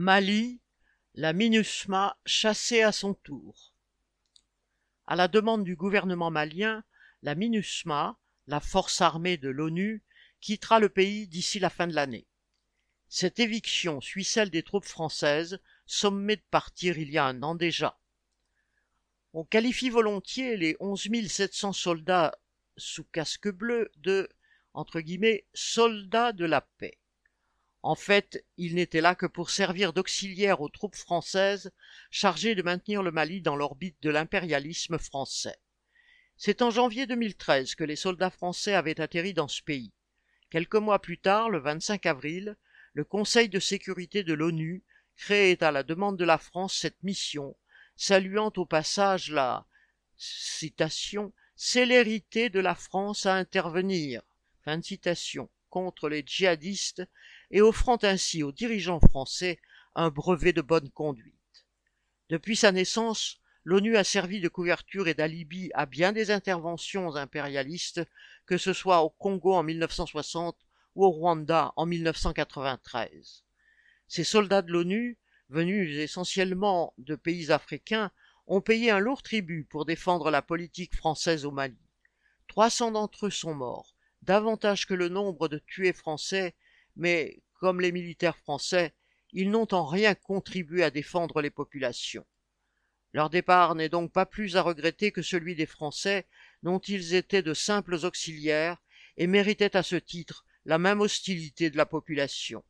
Mali, la MINUSMA chassée à son tour. À la demande du gouvernement malien, la MINUSMA, la force armée de l'ONU, quittera le pays d'ici la fin de l'année. Cette éviction suit celle des troupes françaises, sommées de partir il y a un an déjà. On qualifie volontiers les 11 700 soldats sous casque bleu de soldats de la paix. En fait, ils n'étaient là que pour servir d'auxiliaires aux troupes françaises chargées de maintenir le Mali dans l'orbite de l'impérialisme français. C'est en janvier 2013 que les soldats français avaient atterri dans ce pays. Quelques mois plus tard, le 25 avril, le Conseil de sécurité de l'ONU créait à la demande de la France cette mission, saluant au passage la citation célérité de la France à intervenir fin citation, contre les djihadistes et offrant ainsi aux dirigeants français un brevet de bonne conduite. Depuis sa naissance, l'ONU a servi de couverture et d'alibi à bien des interventions impérialistes, que ce soit au Congo en 1960 ou au Rwanda en 1993. Ces soldats de l'ONU, venus essentiellement de pays africains, ont payé un lourd tribut pour défendre la politique française au Mali. 300 d'entre eux sont morts, davantage que le nombre de tués français, mais, comme les militaires français, ils n'ont en rien contribué à défendre les populations. Leur départ n'est donc pas plus à regretter que celui des Français, dont ils étaient de simples auxiliaires et méritaient à ce titre la même hostilité de la population.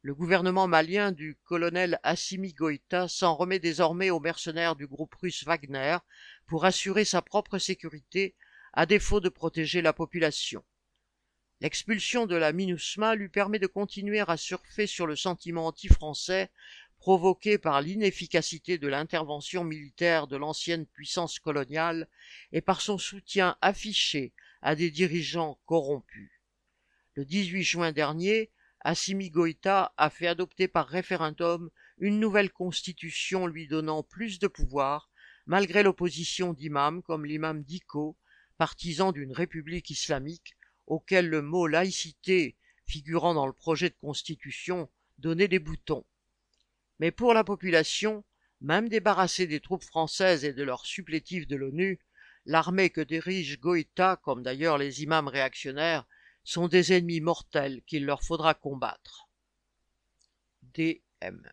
Le gouvernement malien du colonel Assimi Goïta s'en remet désormais aux mercenaires du groupe russe Wagner pour assurer sa propre sécurité, à défaut de protéger la population. L'expulsion de la MINUSMA lui permet de continuer à surfer sur le sentiment anti-français provoqué par l'inefficacité de l'intervention militaire de l'ancienne puissance coloniale et par son soutien affiché à des dirigeants corrompus. Le 18 juin dernier, Assimi Goïta a fait adopter par référendum une nouvelle constitution lui donnant plus de pouvoir, malgré l'opposition d'imams comme l'imam Diko, partisan d'une république islamique, auquel le mot laïcité figurant dans le projet de constitution donnait des boutons. Mais pour la population, même débarrassée des troupes françaises et de leurs supplétifs de l'ONU, l'armée que dirige Goïta, comme d'ailleurs les imams réactionnaires, sont des ennemis mortels qu'il leur faudra combattre. D.M.